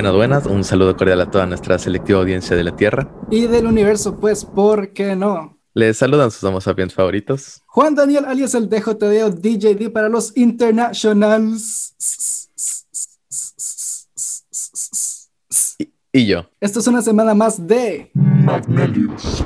Buenas, buenas. Un saludo cordial a toda nuestra selectiva audiencia de la Tierra. Y del universo, pues, ¿por qué no? Les saludan sus amos sapiens favoritos. Juan Daniel, alias el DJDO DJD para los internationals. Y, y yo. Esto es una semana más de Magnelius.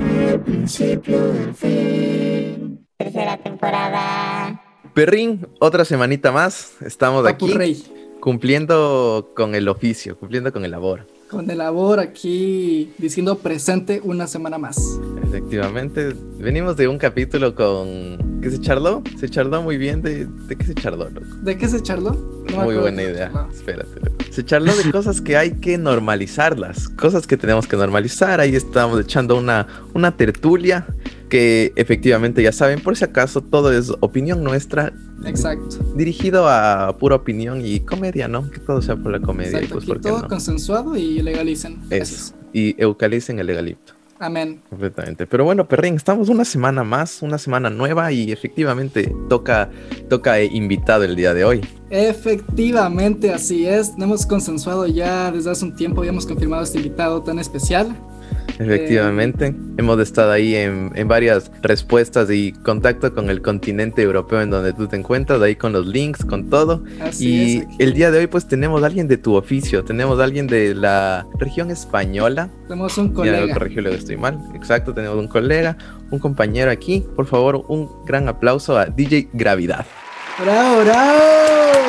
El principio del fin. Tercera temporada. Perrín, otra semanita más. Estamos Papu aquí Rey. Cumpliendo con el oficio, cumpliendo con el labor. Con el labor aquí diciendo presente una semana más. Efectivamente, venimos de un capítulo con... ¿Qué se charló? Se charló muy bien. ¿De, de qué se charló, loco? ¿De qué se charló? No Muy buena idea. charló. Espérate. Se charló de cosas que hay que normalizarlas, cosas que tenemos que normalizar. Ahí estamos echando una, una tertulia que efectivamente ya saben, por si acaso todo es opinión nuestra, Exacto. dirigido a pura opinión y comedia, ¿no? Que todo sea por la comedia. y pues, ¿por qué todo no? consensuado y legalicen. Eso. Y eucalicen el legalito. Amén. Completamente. Pero bueno, Perrín, estamos una semana más, una semana nueva y efectivamente toca, toca eh, invitado el día de hoy. Efectivamente, así es. Hemos consensuado ya desde hace un tiempo, habíamos confirmado este invitado tan especial. Efectivamente, hemos estado ahí en, en varias respuestas y contacto con el continente europeo en donde tú te encuentras, ahí con los links, con todo. Así y el día de hoy pues tenemos a alguien de tu oficio, tenemos a alguien de la región española. Tenemos un Ya colega. lo corrijo luego estoy mal. Exacto, tenemos un colega, un compañero aquí. Por favor, un gran aplauso a DJ Gravidad. ¡Bravo, bravo!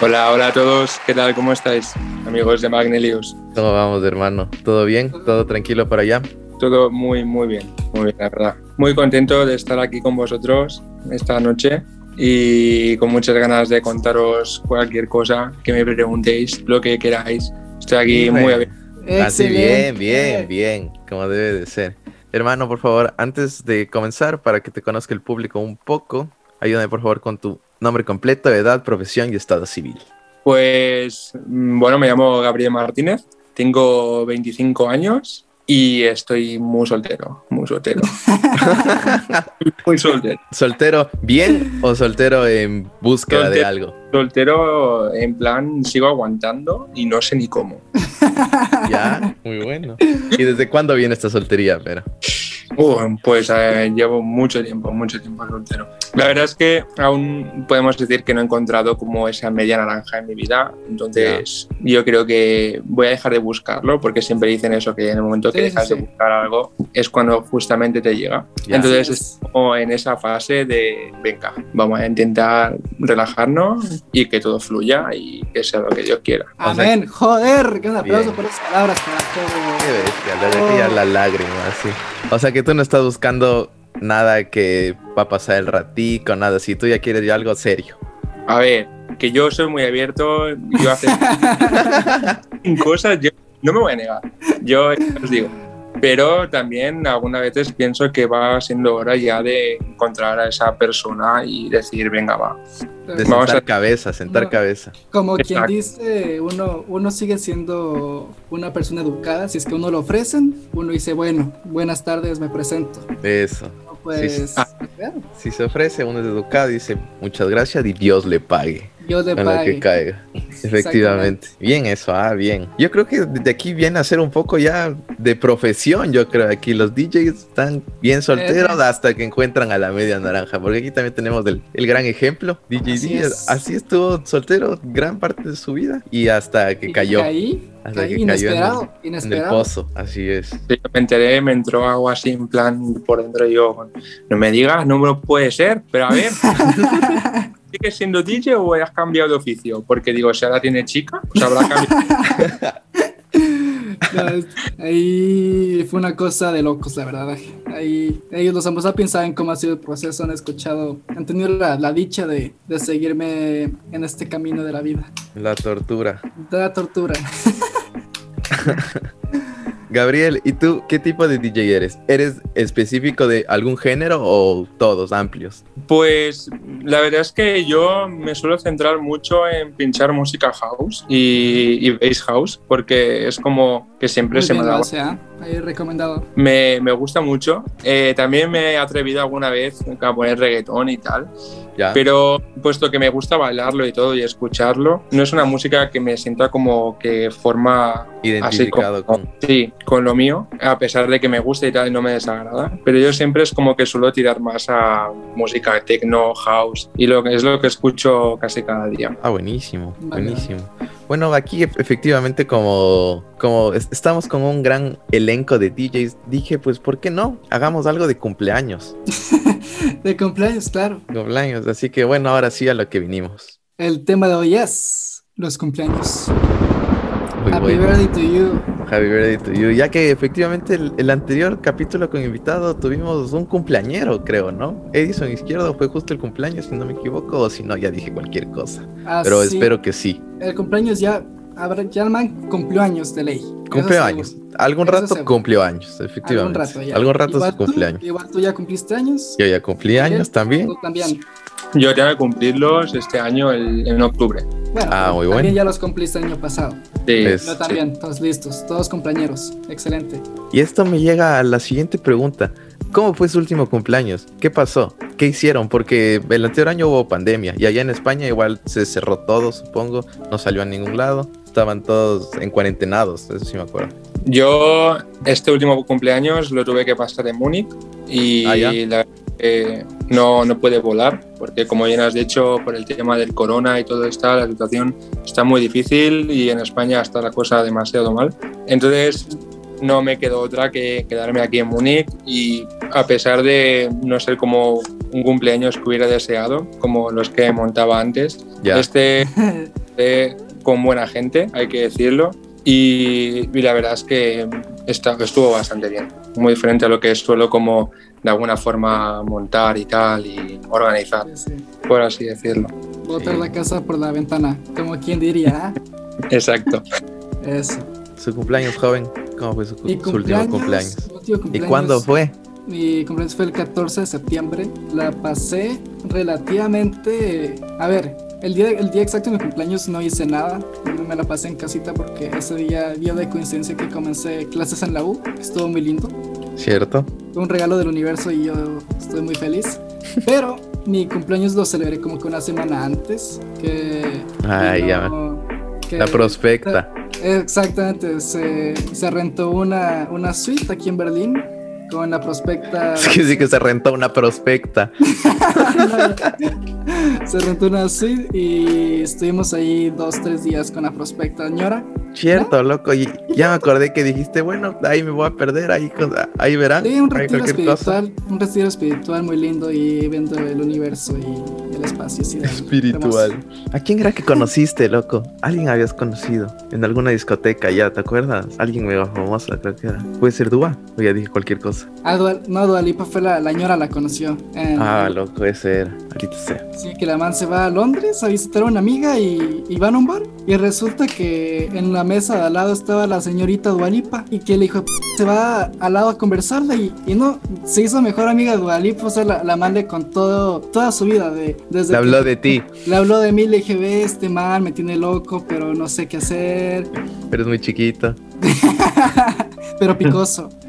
Hola, hola a todos, ¿qué tal? ¿Cómo estáis? Amigos de Magnelius. ¿Cómo vamos, hermano? ¿Todo bien? ¿Todo tranquilo por allá? Todo muy, muy bien, muy bien, la verdad. Muy contento de estar aquí con vosotros esta noche y con muchas ganas de contaros cualquier cosa que me preguntéis, lo que queráis. Estoy aquí muy abierto. Así bien, bien, bien, como debe de ser. Hermano, por favor, antes de comenzar, para que te conozca el público un poco, ayúdame por favor con tu nombre completo, edad, profesión y estado civil. Pues mm, bueno, me llamo Gabriel Martínez, tengo 25 años y estoy muy soltero, muy soltero. muy soltero. ¿Soltero bien o soltero en búsqueda de algo? Soltero, en plan, sigo aguantando y no sé ni cómo. Ya, muy bueno. ¿Y desde cuándo viene esta soltería, pero? Uh, pues eh, llevo mucho tiempo, mucho tiempo soltero. La verdad es que aún podemos decir que no he encontrado como esa media naranja en mi vida. Entonces, yo creo que voy a dejar de buscarlo porque siempre dicen eso, que en el momento que Sí, sí, dejas sí. de buscar algo es cuando justamente te llega. Ya. Entonces, es como en esa fase de, venga, vamos a intentar relajarnos y que todo fluya y que sea lo que Dios quiera. Amén. Joder, que un aplauso Bien. por esas palabras, Qué bestia, le dejé ya la lágrima, sí. O sea que tú no estás buscando nada que va a pasar el ratico, nada así. Tú ya quieres algo serio. A ver, que yo soy muy abierto, yo hacer cosas, yo no me voy a negar, yo os digo. Pero también algunas veces pienso que va siendo hora ya de encontrar a esa persona y decir, venga, va. De Vamos sentar a- cabeza, sentar No. cabeza. Como quien dice, uno, uno sigue siendo una persona educada. Si es que uno lo ofrecen, uno dice, bueno, buenas tardes, me presento. Eso. No, Pues, Ah. claro, Si se ofrece, uno es educado y dice muchas gracias y Dios le pague. Yo de Con lo que caiga. Efectivamente. Bien eso, ah, bien. Yo creo que de aquí viene a ser un poco ya de profesión, yo creo. Aquí los DJs están bien solteros Eh. hasta que encuentran a la media naranja. Porque aquí también tenemos el, el gran ejemplo. DJ Así D, es. así estuvo soltero gran parte de su vida. Y hasta que Y cayó. Caí, Hasta caí que cayó en inesperado, el, en el inesperado. pozo. Así es. Yo me enteré, me entró algo así en plan por dentro y yo, no me digas, no me lo puede ser, pero a ver, ¿sigues siendo DJ o has cambiado de oficio? Porque digo, si ahora tiene chica, pues habrá cambiado. No, ahí fue una cosa de locos, la verdad. Ahí ellos los ambos sapiens saben cómo ha sido el proceso, han escuchado, han tenido la, la dicha de, de seguirme en este camino de la vida. La tortura. De la tortura. Gabriel, ¿y tú qué tipo de DJ eres? ¿Eres específico de algún género o todos amplios? Pues la verdad es que yo me suelo centrar mucho en pinchar música house y, y bass house, porque es como que siempre Muy se me bien, da lo hace, ¿ah? Ahí recomendado. Me, me gusta mucho. Eh, también me he atrevido alguna vez a poner reggaetón y tal. Ya. Pero puesto que me gusta bailarlo y todo y escucharlo, no es una música que me sienta como que forma así Identificado como, con. sí, con lo mío, a pesar de que me gusta y tal y no me desagrada. Pero yo siempre es como que suelo tirar más a música techno, house y lo que es lo que escucho casi cada día. Ah, buenísimo, Vale. buenísimo. Bueno, aquí ef- efectivamente como, como es- estamos con un gran elenco de DJs, dije, pues, ¿por qué no? Hagamos algo de cumpleaños. De cumpleaños, claro. Cumpleaños, así que bueno, ahora sí a lo que vinimos. El tema de hoy es los cumpleaños. Muy Happy bueno. birthday to you. Happy birthday to you. Ya que efectivamente el, el anterior capítulo con invitado tuvimos un cumpleañero, creo, ¿no? Edison Izquierdo fue justo el cumpleaños, si no me equivoco, o si no, ya dije cualquier cosa. Ah, Pero sí, espero que sí. El cumpleaños ya. Habrá, ya el man cumplió años de ley. Cumplió años. Algún Eso rato cumplió años, efectivamente. Algún rato ya. Algún rato igual se cumple años. Tú, igual tú ya cumpliste años. Yo ya cumplí años también. Tú también. Yo que cumplirlos este año el- en octubre. Bueno, Ah, muy también bueno. ya los cumpliste el año pasado. Sí, Es- Yo también, todos listos, todos compañeros. Excelente. Y esto me llega a la siguiente pregunta. ¿Cómo fue su último cumpleaños? ¿Qué pasó? ¿Qué hicieron? Porque el anterior año hubo pandemia y allá en España igual se cerró todo, supongo. No salió a ningún lado. Estaban todos en cuarentenados, eso sí me acuerdo. Yo este último cumpleaños lo tuve que pasar en Múnich y Ah, la que no, no puede volar porque como bien has dicho por el tema del corona y todo esto la situación está muy difícil y en España está la cosa demasiado mal. Entonces no me quedó otra que quedarme aquí en Múnich y a pesar de no ser como un cumpleaños que hubiera deseado como los que montaba antes, Ya. este eh, con buena gente, hay que decirlo. Y, y la verdad es que está- estuvo bastante bien. Muy diferente a lo que suelo como de alguna forma montar y tal y organizar, Sí, sí. por así decirlo. Botar Sí. la casa por la ventana, como quien diría. ¿ah? Exacto. Eso. Su cumpleaños joven. ¿Cómo fue su, su último cumpleaños? último ¿Y cumpleaños- cuándo fue? Mi cumpleaños fue el 14 de septiembre. La pasé relativamente. A ver, el día, el día exacto de mi cumpleaños no hice nada. Me la pasé en casita porque ese día dio de coincidencia que comencé clases en la U. Estuvo muy lindo. ¿Cierto? Fue un regalo del universo y yo estoy muy feliz. Pero mi cumpleaños lo celebré como que una semana antes. Que. Ay, que ya. no- que- La prospecta. Exactamente, se, se rentó una, una suite aquí en Berlín con la prospecta. Es que sí que se rentó una prospecta. se rentó una suite y estuvimos ahí dos, tres días con la prospecta señora. Cierto, loco. Y ya me acordé que dijiste, bueno, ahí me voy a perder, ahí, ahí verán. Sí, un retiro cosa. espiritual, un retiro espiritual muy lindo y viendo el universo y el espacio. así Espiritual. ¿A quién era que conociste, loco? Alguien habías conocido en alguna discoteca ya, ¿te acuerdas? Alguien mega famosa, creo que era. Puede ser Dua, o ya dije cualquier cosa. Ah, Dua- no, Dualipa fue la, la ñora, la conoció. en- Ah, loco, ese era. Ahorita sé. Sí, que la man se va a Londres a visitar a una amiga y, y van a un bar. Y resulta que en la mesa de al lado estaba la señorita Dualipa y que le dijo, "P- se va al lado a conversarla y, y no, se hizo mejor amiga de Dualipa. O sea, la, la man le contó toda su vida. De, desde Le que- habló de ti, Le habló de mí, le dije, ve, este man me tiene loco, pero no sé qué hacer. pero es muy chiquito. pero picoso.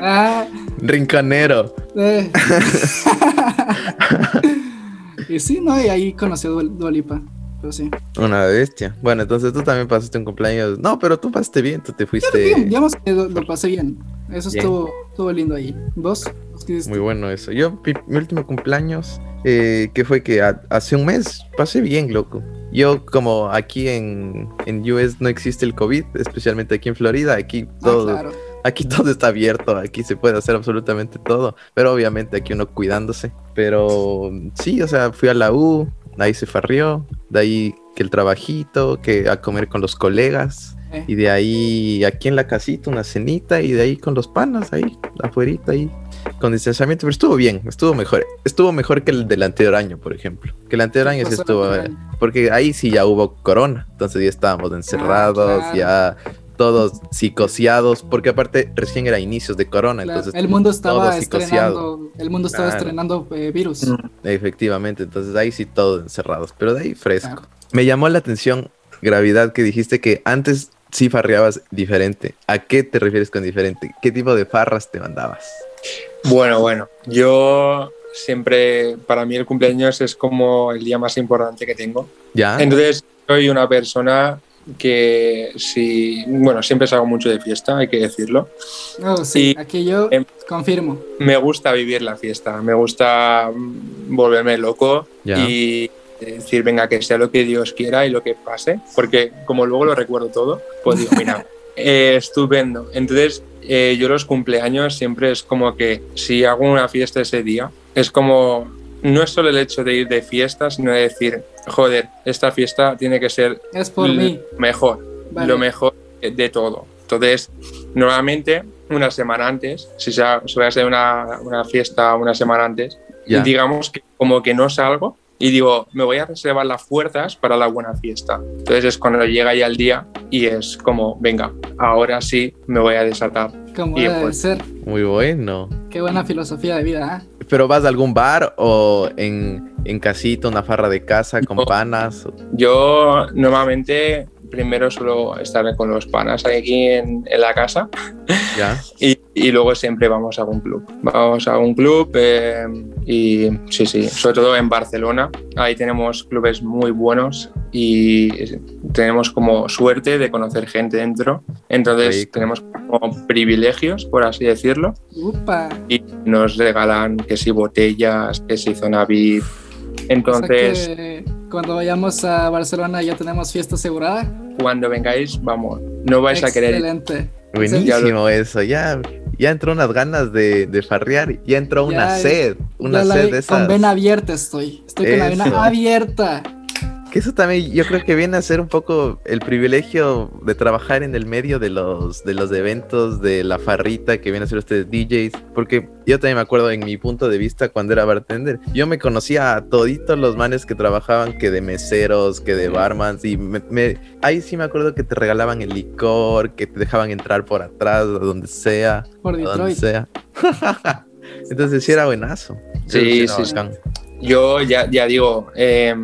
Ah, Rinconero. eh. Y sí, no, y ahí conoció Dualipa. Pero sí. Una bestia. Bueno, entonces tú también pasaste un cumpleaños. No, pero tú pasaste bien, tú te Bien, fuiste. digamos que lo, lo pasé bien. Eso Bien. estuvo, estuvo lindo ahí. ¿Vos? Muy bueno eso. Yo, mi, mi último cumpleaños, eh, que fue que ha- hace un mes, pasé bien, loco. Yo, como aquí en, en US no existe el COVID, especialmente aquí en Florida, aquí Ah, todo, claro. Aquí todo está abierto, aquí se puede hacer absolutamente todo, pero obviamente aquí uno cuidándose. Pero sí, o sea, fui a la U, ahí se farrió, de ahí que el trabajito, que a comer con los colegas. Eh, Y de ahí, aquí en la casita, una cenita, y de ahí con los panas, ahí, afuerita, ahí, con distanciamiento, pero estuvo bien, estuvo mejor, estuvo mejor que el del anterior año, por ejemplo, que el anterior año sí estuvo, año? porque ahí sí ya hubo corona, entonces ya estábamos encerrados, claro. ya todos psicoseados, porque aparte recién era inicios de corona, Claro, entonces el mundo estaba estrenando, el mundo estaba Claro. estrenando eh, virus. Mm. Efectivamente, entonces ahí sí todos encerrados, pero de ahí fresco. Claro. Me llamó la atención, gravedad, que dijiste que antes sí farreabas diferente. ¿A qué te refieres con diferente? ¿Qué tipo de farras te mandabas? Bueno, bueno, yo siempre, para mí el cumpleaños es como el día más importante que tengo. ¿Ya? Entonces, soy una persona que si, bueno, siempre salgo mucho de fiesta, hay que decirlo. Oh, sí, Y- aquí yo em- confirmo. Me gusta vivir la fiesta, me gusta mm, volverme loco y decir, venga, que sea lo que Dios quiera y lo que pase, porque como luego lo recuerdo todo, pues digo, mira, eh, estupendo. Entonces, eh, yo los cumpleaños siempre es como que si hago una fiesta ese día, es como, no es solo el hecho de ir de fiesta, sino de decir, joder, esta fiesta tiene que ser Es por mí. mejor, Vale. lo mejor de todo. Entonces, normalmente, una semana antes, si se va a ser una, una fiesta una semana antes, digamos que como que no salgo y digo, me voy a reservar las fuerzas para la buena fiesta. Entonces es cuando llega ya el día y es como, venga, ahora sí me voy a desatar. Como Y debe de pues- ser. Muy bueno. Qué buena filosofía de vida, ¿eh? ¿Pero vas a algún bar o en, en casita, una farra de casa con No. panas? Yo normalmente primero suelo estar con los panas aquí en, en la casa ¿Ya? Y, y luego siempre vamos a algún club. Vamos a un club eh, y sí, sí, sobre todo en Barcelona. Ahí tenemos clubes muy buenos y tenemos como suerte de conocer gente dentro. Entonces Rico. tenemos como privilegios, por así decirlo. Upa. Y nos regalan que si botellas, que si zona VIP. O sea Entonces, que cuando vayamos a Barcelona ya tenemos fiesta asegurada. cuando vengáis, vamos, no vais a querer. Excelente. Buenísimo eso. Ya, ya entró unas ganas de, de farrear. Ya entró una Ya, sed. Una Ya la- sed de esas. Con vena abierta estoy. Estoy con la Eso. vena abierta. Que eso también yo creo que viene a ser un poco el privilegio de trabajar en el medio de los, de los eventos, de la farrita que vienen a ser ustedes DJs, porque yo también me acuerdo en mi punto de vista cuando era bartender, yo me conocía a toditos los manes que trabajaban, que de meseros, que de barmans, y me, me- ahí sí me acuerdo que te regalaban el licor, que te dejaban entrar por atrás, a donde sea, Por a donde Detroit. sea. Entonces sí era buenazo. Sí, sí, sí. Yo ya, ya digo, eh,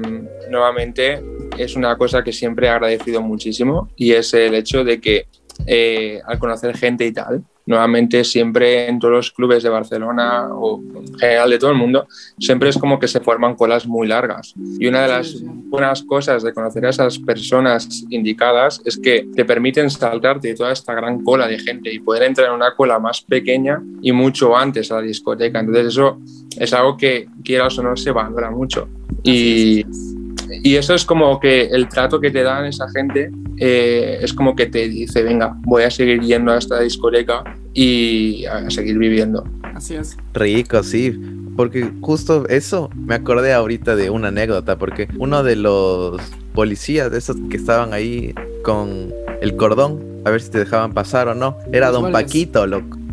nuevamente es una cosa que siempre he agradecido muchísimo y es el hecho de que eh, al conocer gente y tal, nuevamente siempre en todos los clubes de Barcelona o en general de todo el mundo, siempre es como que se forman colas muy largas. Y una de las buenas cosas de conocer a esas personas indicadas es que te permiten saltarte de toda esta gran cola de gente y poder entrar en una cola más pequeña y mucho antes a la discoteca. Entonces eso es algo que quieras o no se valora mucho. Y, y eso es como que el trato que te dan esa gente eh, es como que te dice, venga, voy a seguir yendo a esta discoteca y a seguir viviendo. Así es. Rico, sí. Porque justo eso me acordé ahorita de una anécdota, porque uno de los policías de esos que estaban ahí con el cordón, a ver si te dejaban pasar o no, era Don. Paquito, loco.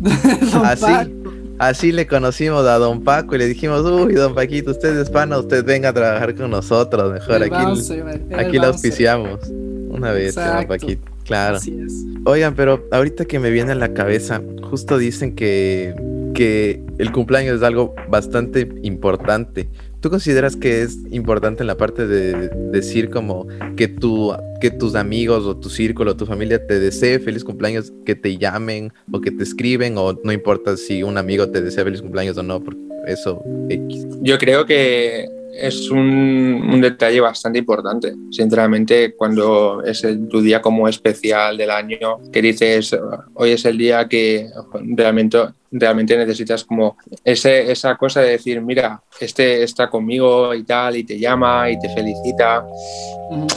Don Así. Así le conocimos a Don Paco y le dijimos, uy, Don Paquito, usted es pana, usted venga a trabajar con nosotros, mejor El aquí, bouncer, aquí bouncer. auspiciamos. Una vez, Don. Paquito, claro. Así es. Oigan, pero ahorita que me viene a la cabeza, justo dicen que, que el cumpleaños es algo bastante importante. ¿Tú consideras que es importante en la parte de decir como que, tu, que tus amigos o tu círculo, tu familia te desee feliz cumpleaños, que te llamen o que te escriben o no importa si un amigo te desea feliz cumpleaños o no, porque eso X. Yo creo que es un, un detalle bastante importante, sinceramente, cuando es el- tu día como especial del año, que dices, hoy es el día que realmente, realmente necesitas como ese, esa cosa de decir, mira, este está conmigo y tal, y te llama y te felicita.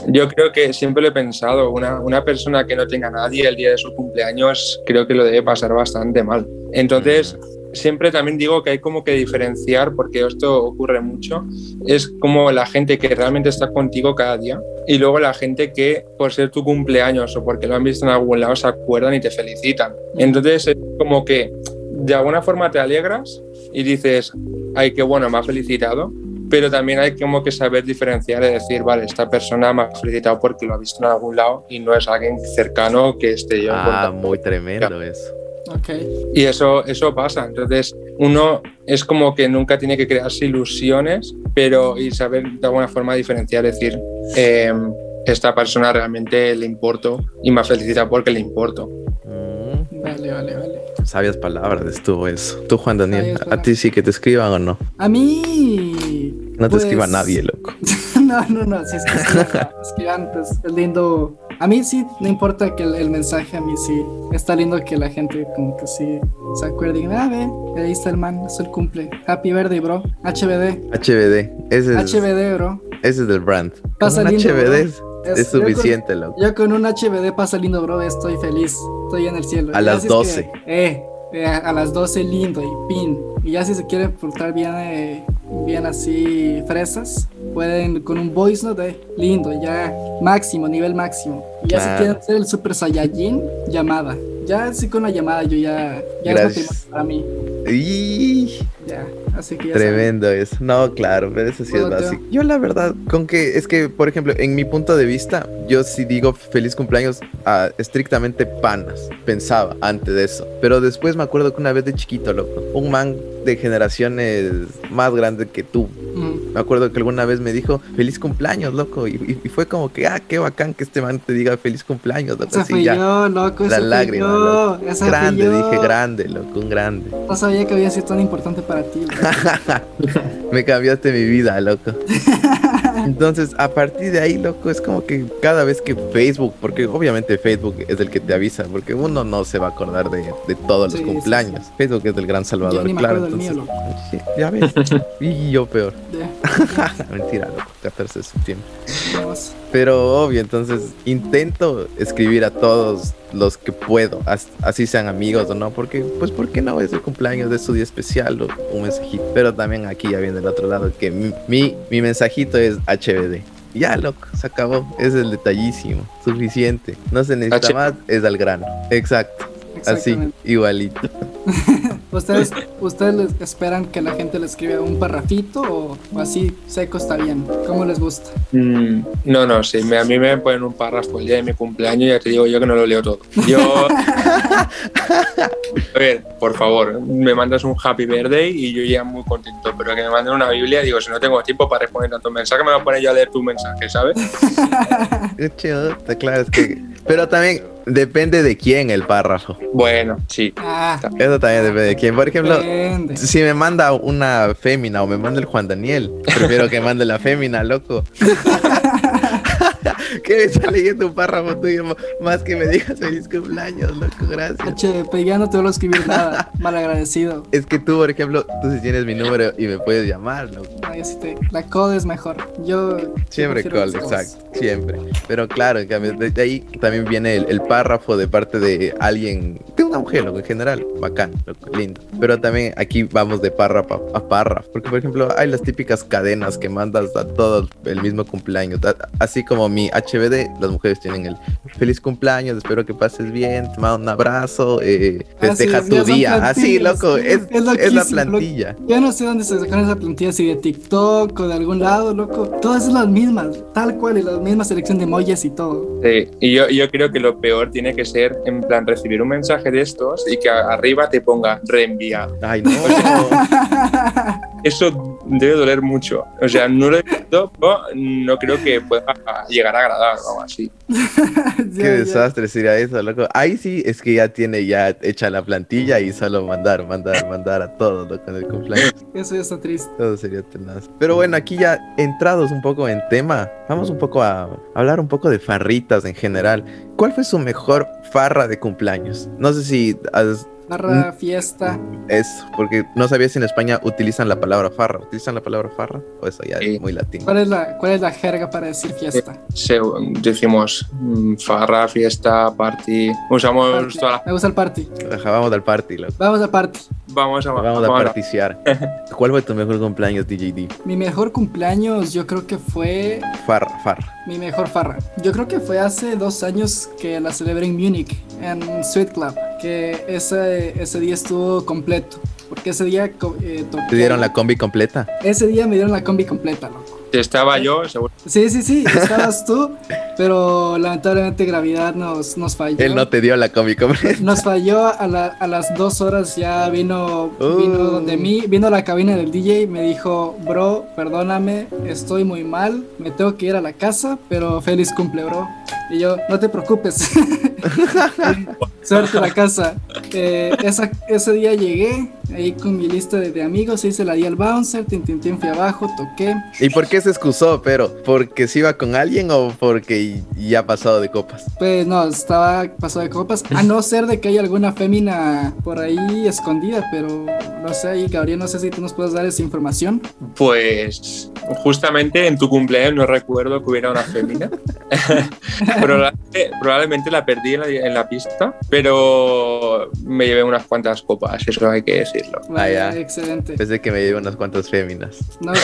Yo creo que siempre lo he pensado, una, una persona que no tenga a nadie el día de su cumpleaños, creo que lo debe pasar bastante mal. Entonces, siempre también digo que hay como que diferenciar, porque esto ocurre mucho, es como la gente que realmente está contigo cada día y luego la gente que por ser tu cumpleaños o porque lo han visto en algún lado se acuerdan y te felicitan. Entonces, es como que de alguna forma te alegras y dices, ay, qué bueno, me ha felicitado, pero también hay como que saber diferenciar y decir, vale, esta persona me ha felicitado porque lo ha visto en algún lado y no es alguien cercano que esté yo en Ah, muy tremendo eso. Ok. Y eso, eso pasa. Entonces, uno es como que nunca tiene que crearse ilusiones, pero y saber de alguna forma diferenciar, decir, eh, esta persona realmente le importo y me felicita porque le importo. Mm, Vale, vale, vale. sabias palabras estuvo eso. Tú, Juan Daniel, ¿a ti sí que te escriban o no? A mí. No te pues, escriba nadie, loco. No, no, no. Si es que escriban, escriban, pues es lindo. A mí sí, no importa que el, el mensaje, a mí sí. Está lindo que la gente, como que sí se acuerde. y Ah, ve, ahí está el man, es el cumple. Happy birthday, bro. HBD. HBD. Ese es, HBD, bro. ese es del brand. Pasa lindo, HBD bro. es, es yo con- suficiente, loco. Yo con un HBD pasa lindo, bro. Estoy feliz. Estoy en el cielo. A las si es que, 12. eh, eh, a las 12 lindo y pin. Y ya si se quiere portar bien, eh, bien así fresas, pueden con un voice note eh, lindo, ya máximo, nivel máximo. Y ya Claro. si quieren hacer el super saiyajin, llamada. Ya así con la llamada yo ya, ya es Gracias. matrimonio para mí. Y Ya, así que ya saben. tremendo eso. No, claro, pero eso sí es básico. Yo la verdad, con que es que, por ejemplo, en mi punto de vista, yo sí digo feliz cumpleaños a estrictamente panas. Pensaba antes de eso. Pero después me acuerdo que una vez de chiquito, loco, un man de generaciones más grande que tú. Mm. Me acuerdo que alguna vez me dijo feliz cumpleaños, loco. Y, y- fue como que, ah, qué bacán que este man te diga feliz cumpleaños, loco. Así ya. yo, loco, La lágrima, yo. loco. Grande, dije grande, loco, un grande. No sabía que había sido tan importante para ti. Me cambiaste mi vida, loco. Entonces, a partir de ahí, loco, es como que cada vez que Facebook, porque obviamente Facebook es el que te avisa, porque uno no se va a acordar de, de todos Sí, los sí, cumpleaños. Facebook es el gran salvador, claro. del entonces, mío, ya ves. y yo peor. Mentira, loco, 14 de septiembre. Pero obvio, entonces intento escribir a todos los que puedo, as- así sean amigos o no, porque pues ¿por qué no? Es el cumpleaños de su día especial o un mensajito. Pero también aquí ya viene el otro lado, que mi, mi, mi mensajito es HBD. Ya, loco, se acabó. Es el detallísimo, suficiente. No se necesita H- más, es al grano. Exacto, así, igualito. ¿Ustedes, ¿Ustedes les esperan que la gente le escriba un parrafito o, o así seco está bien? ¿Cómo les gusta? Mm, no, no, sí, me- a mí me ponen un párrafo el día de mi cumpleaños y ya te digo yo que no lo leo todo. Yo. a ver, por favor, me mandas un happy birthday y yo ya muy contento, pero que me manden una Biblia, digo, si no tengo tiempo para responder tantos mensajes, me voy a poner yo a leer tu mensaje, ¿sabes? Qué chido, está claro, es que... Pero también depende de quién el párrafo. Bueno, sí. Ah, Eso también depende de quién. Por ejemplo, depende. Si me manda una fémina o me manda el Juan Daniel, prefiero que mande la fémina, loco. que está leyendo un párrafo tuyo más que me digas feliz cumpleaños, loco, gracias. HP, ya no te vuelvo a escribir nada. Mal agradecido. Es que tú, por ejemplo, tú sí tienes mi número y me puedes llamar, loco. No, yo sí te- la code es mejor. Yo. Siempre dos. exacto, siempre. Pero claro, en cambio, de ahí también viene el, el párrafo de parte de alguien, de una mujer, loco, en general, bacán, loco, lindo. Pero también aquí vamos de párrafo a párrafo, porque por ejemplo hay las típicas cadenas que mandas a todos el mismo cumpleaños, así como mi HBD, las mujeres tienen el feliz cumpleaños, espero que pases bien, te mando un abrazo, eh, Ah, festeja sí, tu ya día, así, plantillas, loco, es- es, es es la loquísimo, lo- plantilla. Yo no sé dónde se sacaron esa plantilla, si de TikTok o de algún lado, loco. Todas son las mismas, tal cual, y la misma selección de emojis y todo. Sí, y yo, yo creo que lo peor tiene que ser, en plan, recibir un mensaje de estos y que arriba te ponga reenviado. Ay, no. Eso debe doler mucho. O sea, no lo he visto, pero no creo que pueda llegar a agradar o algo así. Qué desastre sería eso, loco. Ahí sí es que ya tiene ya hecha la plantilla y solo mandar, mandar, mandar a todos, loco, en el cumpleaños. Eso ya está triste. Todo sería tenaz. Pero bueno, aquí ya entrados un poco en tema, vamos un poco a hablar un poco de farritas en general. ¿Cuál fue su mejor farra de cumpleaños? No sé si has- Barra, fiesta. es, porque no sabía si en España utilizan la palabra farra. ¿Utilizan la palabra farra? O eso ya Sí. es muy latino. ¿Cuál es la, cuál es la jerga para decir fiesta? Se- decimos mm, farra, fiesta, party. Usamos Party. toda la... Me gusta el party. Ajá, vamos al party, loco. Vamos al party. Vamos a, Vamos a particiar. ¿Cuál fue tu mejor cumpleaños, DJD? Mi mejor cumpleaños, yo creo que fue Farra, farra. mi mejor farra. Yo creo que fue hace dos años que la celebré en Múnich, en Sweet Club. Que ese, ese día estuvo completo. Porque ese día eh, ¿Te dieron la combi completa? Ese día me dieron la combi completa, loco. Estaba yo, seguro. Sí, sí, sí, estabas tú, pero lamentablemente gravedad nos, nos falló. Él no te dio la Comic Con. Nos falló a, la- a las dos horas ya vino, Uh. vino donde mí, vino a la cabina del DJ y me dijo, bro, perdóname, estoy muy mal, me tengo que ir a la casa, pero feliz cumple, bro. Y yo, no te preocupes. Suerte a la casa. Eh, esa- ese día llegué ahí con mi lista de, de amigos, hice la di al bouncer, tin, tin, tin, fui abajo, toqué. ¿Y por qué se excusó, pero? ¿Porque se iba con alguien o porque ya ha pasado de copas? Pues no, estaba pasado de copas, a no ser de que haya alguna fémina por ahí escondida, pero no sé, ahí Gabriel, no sé si tú nos puedes dar esa información. Pues justamente en tu cumpleaños no recuerdo que hubiera una fémina. probablemente, probablemente la perdí en la, en la pista, pero me llevé unas cuantas copas, eso hay que decirlo. Ah, ya. excelente. Pensé que me unas cuantas féminas. No, que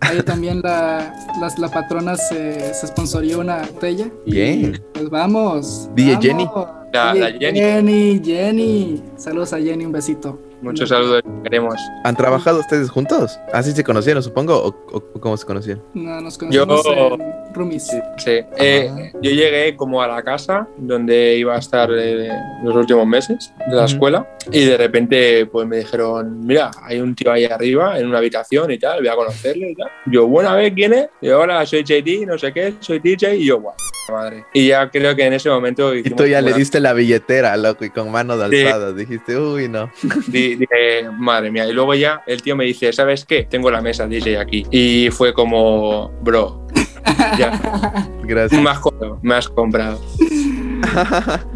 ahí también la, las- la patrona se, se sponsorió una botella. Bien. Pues vamos. DJ vamos. Jenny. La- DJ la Jenny. Jenny, Jenny. Saludos a Jenny, un besito. Muchos saludos, queremos. ¿Han trabajado ustedes juntos? ¿Así se conocieron, supongo? ¿O, o- cómo se conocieron? No, nos conocimos Yo- en Roomies. Sí, sí. Eh, yo llegué como a la casa donde iba a estar eh, los últimos meses de la escuela y de repente pues me dijeron, mira, hay un tío ahí arriba en una habitación y tal, voy a conocerle y tal. Yo, buena vez, ¿quién es? Y ahora soy JD, no sé qué, soy DJ y yo, guau, madre. Y ya creo que en ese momento... Y tú ya le una- diste la billetera, loco, y con mano de Sí. alzada. Dijiste, uy, no. Di- dije, madre mía. Y luego ya el tío me dice, ¿sabes qué? Tengo la mesa DJ aquí. Y fue como, bro, ya, Gracias. me has comprado. Me has comprado.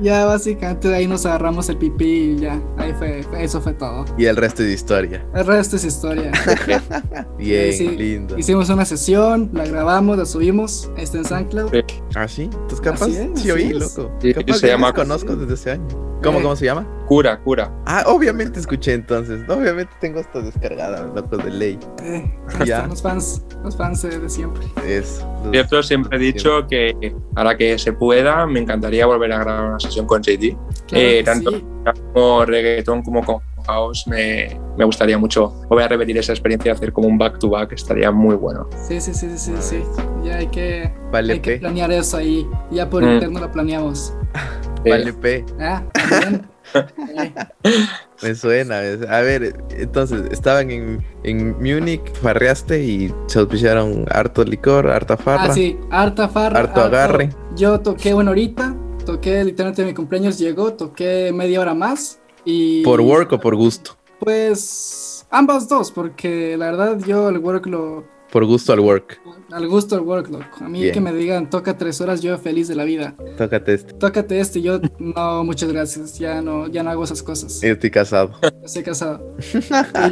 Ya básicamente de ahí nos agarramos el pipí y ya. Ahí fue, eso fue todo. y el resto es historia. El resto es historia. Bien, Sí, lindo. Hicimos una sesión, la grabamos, la subimos. Está en SoundCloud. Sí. ¿Ah, sí? ¿Tú capaz? Así es, sí, oí, es. loco. Sí, capaz se llama- conozco desde ese año. ¿Cómo, Eh. cómo se llama? Cura, cura. Ah, obviamente escuché entonces. Obviamente tengo esto descargada, loco, de ley. Eh, Ya. los fans, los fans eh, de siempre. Eso. los- Cierto, siempre he dicho que ahora que se pueda, me encantaría volver a grabar una sesión con JD. Claro Eh, tanto sí. como reggaetón como con house, me, me gustaría mucho. Voy a repetir esa experiencia, hacer como un back-to-back, estaría muy bueno. Sí, sí, sí, sí, sí, sí. Ya hay que, Vale, hay que P. planear eso ahí. Ya por Mm. interno lo planeamos. Vale, P. Ah. Eh, Me suena. A ver, entonces, estaban en, en Múnich, farreaste y se auspiciaron harto licor, harta farra. Ah, sí, harta farra. Harto agarre. Yo toqué una horita, toqué literalmente mi cumpleaños llegó, toqué media hora más y... ¿Por work o por gusto? Pues ambas dos, porque la verdad yo el work lo... Por gusto al work. Al gusto el work, loco. A mí Bien. que me digan toca tres horas, yo feliz de la vida. Tócate este. Tócate este, yo no, muchas gracias, ya no, ya no hago esas cosas. Yo estoy casado. Estoy casado.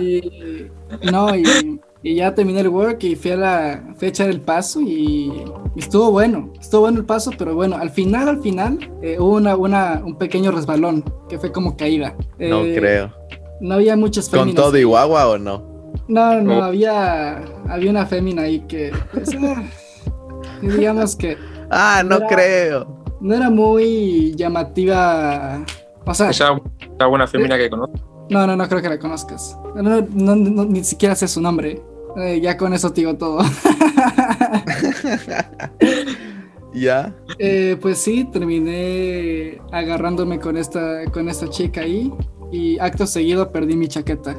Y, no, y, y ya terminé el work y fui a, la, fui a echar el paso y, y estuvo bueno. Estuvo bueno el paso, pero bueno, al final, al final, eh, hubo una, una, un pequeño resbalón que fue como caída. No Eh, creo. No había muchas ¿Con todo y guagua o no? No, no, Oh. había, había una fémina ahí que, pues, ah, digamos que Ah, no Era- creo. no era muy llamativa. O sea, Esa, esa buena fémina que conozco. no, no, no creo que la conozcas. No, no, no, ni siquiera sé su nombre. Eh, ya con eso te digo todo. ¿Ya? Eh, pues sí, terminé agarrándome con esta, con esta chica ahí. Y acto seguido perdí mi chaqueta.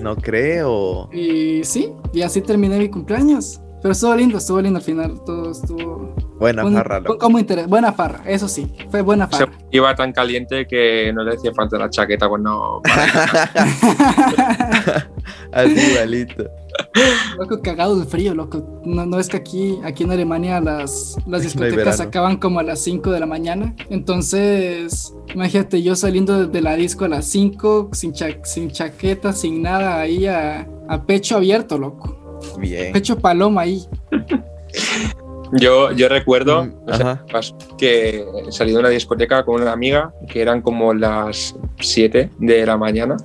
No creo. Y sí, y así terminé mi cumpleaños. Pero estuvo lindo, estuvo lindo al final. Todo estuvo. Buena un- farra, fue loco. como interés. Buena farra, eso sí. Fue buena Se farra. iba tan caliente que no le hacía falta la chaqueta cuando... Así igualito. Loco, cagado de frío, loco. No, no es que aquí, aquí en Alemania las, las discotecas acaban como a las 5 de la mañana. Entonces, imagínate, yo saliendo de, de la disco a las 5, sin, cha- sin chaqueta, sin nada, ahí a, a pecho abierto, loco. Bien. Pecho paloma ahí. Yo, yo recuerdo Mm, o sea, que salí de una discoteca con una amiga que eran como las 7 de la mañana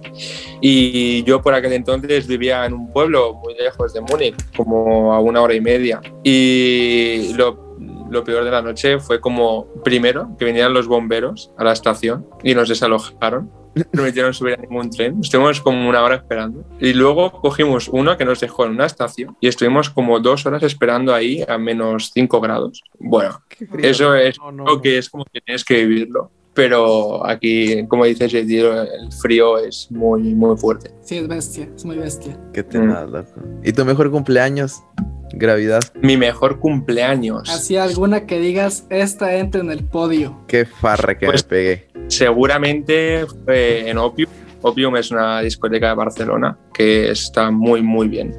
y yo por aquel entonces vivía en un pueblo muy lejos de Múnich, como a una hora y media. Y lo, lo peor de la noche fue como primero que vinieran los bomberos a la estación y nos desalojaron no metieron subir a ningún tren. Estuvimos como una hora esperando. Y luego cogimos uno que nos dejó en una estación y estuvimos como dos horas esperando ahí a menos 5 grados. Bueno, eso es No, no, no. que es como que tienes que vivirlo. Pero aquí, como dices, el frío es muy, muy fuerte. Sí, es bestia, es muy bestia. Qué tenaz, loco. ¿Y tu mejor cumpleaños? Gravidad. Mi mejor cumpleaños. Así alguna que digas, esta entra en el podio. Qué farra que Pues- me pegué. Seguramente fue en Opium. Opium es una discoteca de Barcelona que está muy, muy bien.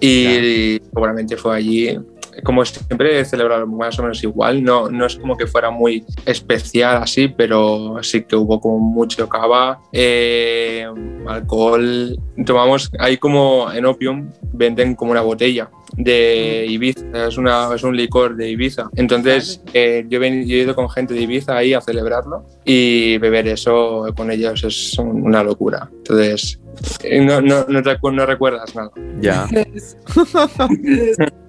Y seguramente fue allí. Como siempre he celebrado más o menos igual, no, no es como que fuera muy especial así, pero sí que hubo como mucho cava, eh, alcohol. Tomamos, ahí como en Opium venden como una botella de Ibiza, es, una, es un licor de Ibiza. Entonces eh, yo, he yo he ido con gente de Ibiza ahí a celebrarlo y beber eso con ellos es un- una locura. Entonces no, no, no, recu- no recuerdas nada. Ya.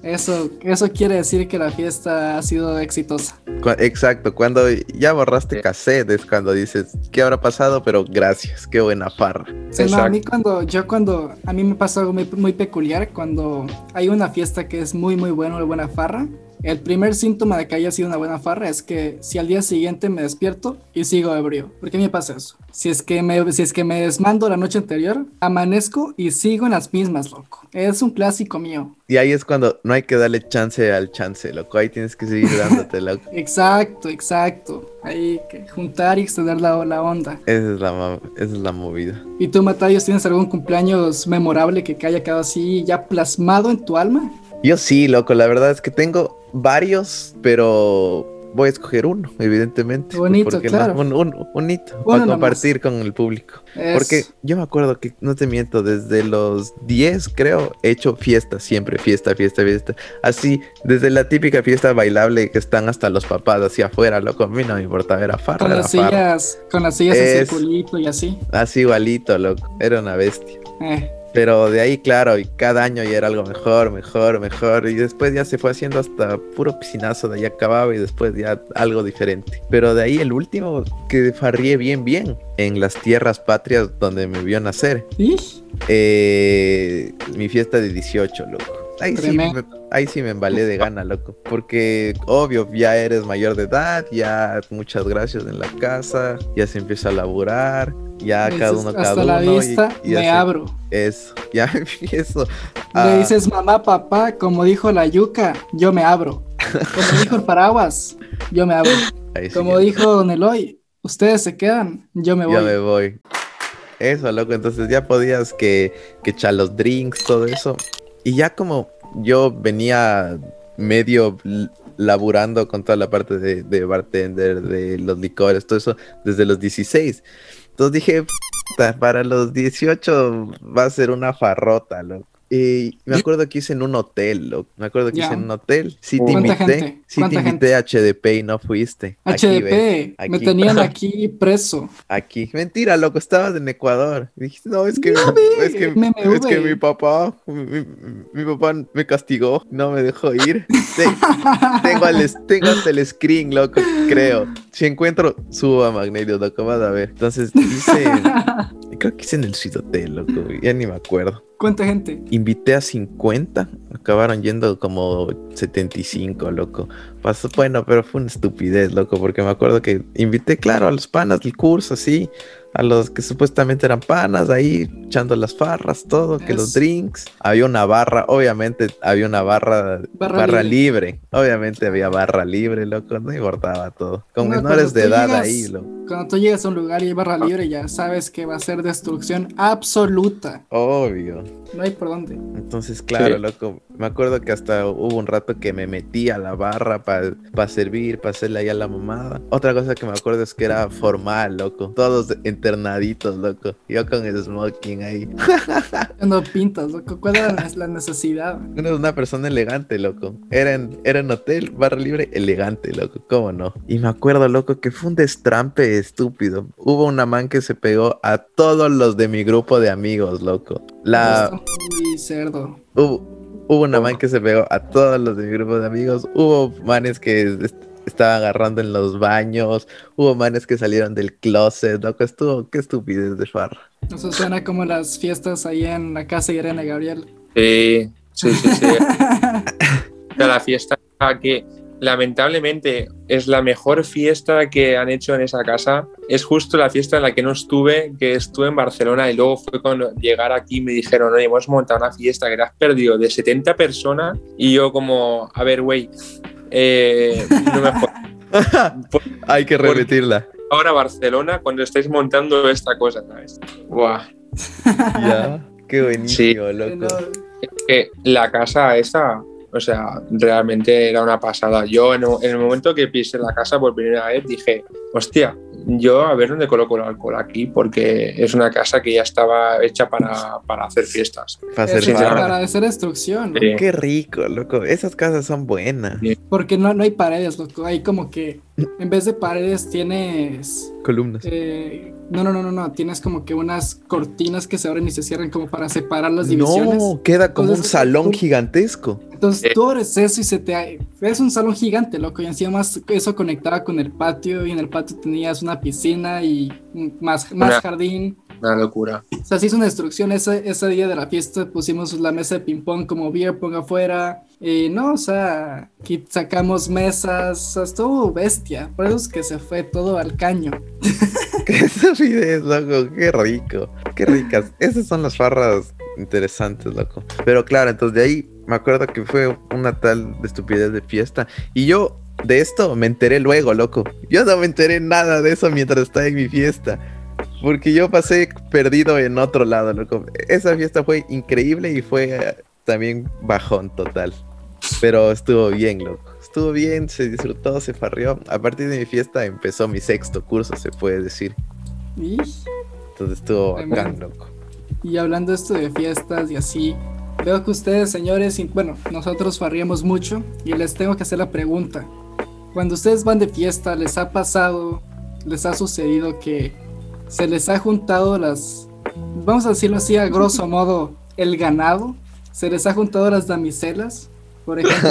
Eso, eso quiere decir que la fiesta ha sido exitosa. Exacto, cuando ya borraste cassette es cuando dices, ¿qué habrá pasado? Pero gracias, qué buena farra. Sí, no, a mí cuando, yo cuando, a mí me pasa algo muy, muy peculiar cuando hay una fiesta que es muy muy buena, una buena farra. El primer síntoma de que haya sido una buena farra es que si al día siguiente me despierto y sigo ebrio. ¿Por qué me pasa eso? Si es que me, si es que me desmando la noche anterior, amanezco y sigo en las mismas, loco. Es un clásico mío. Y ahí es cuando no hay que darle chance al chance, loco. Ahí tienes que seguir dándote, loco. Exacto, exacto. Hay que juntar y extender la, la onda. Esa es la, esa es la movida. ¿Y tú, Matayos, tienes algún cumpleaños memorable que haya quedado así ya plasmado en tu alma? Yo sí, loco, la verdad es que tengo varios, pero voy a escoger uno, evidentemente. Bonito, porque claro. no, un, un- un hito, Uno para compartir con el público. Es- Porque yo me acuerdo que, no te miento, desde los 10 creo, he hecho fiesta siempre, fiesta, fiesta, fiesta. Así, desde la típica fiesta bailable que están hasta los papás hacia afuera, loco, a mí no me importaba, era farra, con las farra. sillas, con las sillas en Es- circulito y así. Así igualito, loco, era una bestia. Eh, Pero de ahí, claro, y cada año ya era algo mejor, mejor, mejor. Y después ya se fue haciendo hasta puro piscinazo, de ahí acababa y después ya algo diferente. Pero de ahí el último que farrié bien, bien, en las tierras patrias donde me vio nacer. ¿y? Eh, mi fiesta de 18, loco. Ahí sí, me, ahí sí me embalé de gana, loco. Porque, obvio, ya eres mayor de edad, ya muchas gracias en la casa, ya se empieza a laburar, ya Le cada dices, uno, hasta cada la uno. vista y me abro. Eso, ya empiezo. Le a- dices mamá, papá, como dijo la yuca, yo me abro. Como dijo el paraguas, yo me abro. sí, Como dijo Don Eloy, ustedes se quedan, yo me voy. ya me voy. Eso, loco, entonces ya podías que, que echar los drinks, todo eso. Y ya como yo venía medio laburando con toda la parte de, de bartender, de los licores, todo eso, desde los 16. Entonces dije, "Puta, para los 18 va a ser una farrota, loco. Y me acuerdo que hice en un hotel, loco. Me acuerdo que Ya. hice en un hotel. Sí te ¿Cuánta invité, sí te ¿Cuánta invité a HDP y no fuiste. Aquí. HDP, me tenían aquí preso. Aquí. Mentira, loco, estabas en Ecuador. Dijiste, no, es que, No, es que, MMV. es que mi papá, mi, papá me castigó, no me dejó ir. Te- tengo, el, es- tengo hasta el screen, loco, creo. Si encuentro, subo a Magnerio, loco, vas a ver. Entonces hice, creo que hice en el Hotel, loco, ya ni me acuerdo. ¿Cuánta gente? Invité a 50, acabaron yendo como 75, loco. Pasó, bueno, pero fue una estupidez, loco, porque me acuerdo que invité, claro, a los panas del curso, así, a los que supuestamente eran panas, ahí echando las farras, todo, que los drinks. Había una barra, obviamente había una barra, Barra barra, libre. libre. obviamente había barra libre, loco, no importaba todo. Con No, menores de edad llegas- ahí, loco. Cuando tú llegas a un lugar y hay barra libre, ya sabes que va a ser destrucción absoluta. Obvio. No hay por dónde. Entonces, claro, Sí. loco, me acuerdo que hasta hubo un rato que me metí a la barra para servir, para hacerle ahí a la mamada. Otra cosa que me acuerdo es que era formal, loco. Todos internaditos, loco. Yo con el smoking ahí. No pintas, loco. ¿Cuál era la- la necesidad? Uno es una persona elegante, loco. Era en, era en hotel, barra libre, elegante, loco. ¿Cómo no? Y me acuerdo, loco, que fue un destrampe estúpido. Hubo una man que se pegó a todos los de mi grupo de amigos, loco. La, Está muy cerdo. Hubo, hubo una man que se pegó a todos los de mi grupo de amigos. Hubo manes que est- estaba agarrando en los baños, hubo manes que salieron del closet, loco, estuvo, qué estupidez de farra. Eso suena como las fiestas ahí en la casa de Irene Gabriel. Sí, sí, sí, sí. La fiesta que lamentablemente es la mejor fiesta que han hecho en esa casa. Es justo la fiesta en la que no estuve, que estuve en Barcelona y luego fue cuando llegar aquí me dijeron, oye, hemos montado una fiesta que has perdido de 70 personas y yo como, a ver, güey, eh, no me Hay que repetirla. ahora Barcelona cuando estáis montando esta cosa, ¿sabes? Buah. Ya, qué buenísimo, loco. No, que la casa esa, o sea, realmente era una pasada. Yo en, en el momento que pisé la casa por primera vez dije, hostia, yo a ver dónde coloco el alcohol aquí, porque es una casa que ya estaba hecha para, para hacer fiestas. Para hacer farra. para hacer destrucción, ¿no? Sí. Qué rico, loco. Esas casas son buenas. porque no, no hay paredes, loco. Hay como que en vez de paredes tienes Columnas. eh, no, no, no, no, no. Tienes como que unas cortinas que se abren y se cierran como para separar las divisiones. No, queda como un salón tú- gigantesco. Entonces Eh. tú abres eso y se te... Es un salón gigante, loco, y encima más eso conectaba con el patio y en el patio tenías una piscina y más, más Una- jardín. Una locura. O sea, se hizo una destrucción. Ese, ese día de la fiesta pusimos la mesa de ping-pong como beer pong afuera. Y no, o sea, aquí sacamos mesas. O sea, estuvo bestia. Por eso es que se fue todo al caño. Qué estupidez, loco. Qué rico. Qué ricas. Esas son las farras interesantes, loco. Pero claro, entonces de ahí me acuerdo que fue una tal de estupidez de fiesta. Y yo de esto me enteré luego, loco. Yo no me enteré nada de eso mientras estaba en mi fiesta. Porque yo pasé perdido en otro lado, loco. Esa fiesta fue increíble y fue eh, también bajón total. Pero estuvo bien, loco. Estuvo bien, se disfrutó, se farrió. A partir de mi fiesta empezó mi sexto curso, se puede decir. Entonces estuvo bacán, loco. y hablando esto de fiestas y así, veo que ustedes, señores, y, bueno, nosotros farriamos mucho y les tengo que hacer la pregunta. Cuando ustedes van de fiesta, ¿les ha pasado, les ha sucedido que se les ha juntado las, vamos a decirlo así, a grosso modo, el ganado? ¿Se les ha juntado las damiselas? Por ejemplo,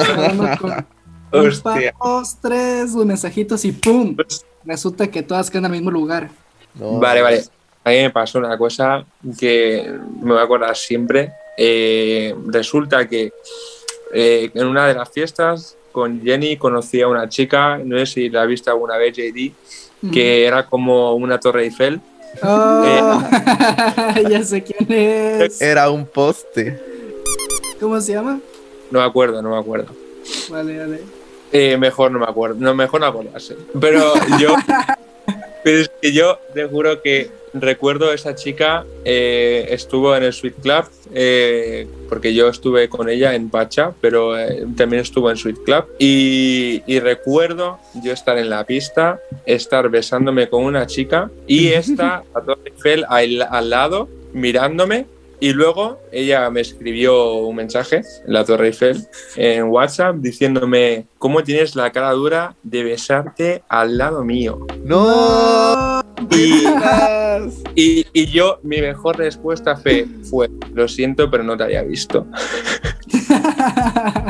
con un Hostia. par, dos, tres los mensajitos y ¡pum! Resulta que todas quedan al mismo lugar. No, Vale, vale. A mí me pasó una cosa que me voy a acordar siempre. Eh, resulta que eh, en una de las fiestas con Jenny conocí a una chica, no sé si la has visto alguna vez, JD, que era como una torre Eiffel. Oh, ya sé quién es. Era un poste. ¿Cómo se llama? No me acuerdo, no me acuerdo. Vale, vale. Eh, mejor no me acuerdo, no, mejor no acordarse. Pero yo, pero es que yo te juro que recuerdo esa chica, eh, estuvo en el Sweet Club, eh, porque yo estuve con ella en Pacha, pero eh, también estuvo en Sweet Club. Y, y recuerdo yo estar en la pista, estar besándome con una chica y esta, a Torre Eiffel, al, al lado, mirándome. Y luego ella me escribió un mensaje en la Torre Eiffel en WhatsApp diciéndome cómo tienes la cara dura de besarte al lado mío. ¡No! Y, y- y yo, mi mejor respuesta fue, fue, lo siento, pero no te había visto.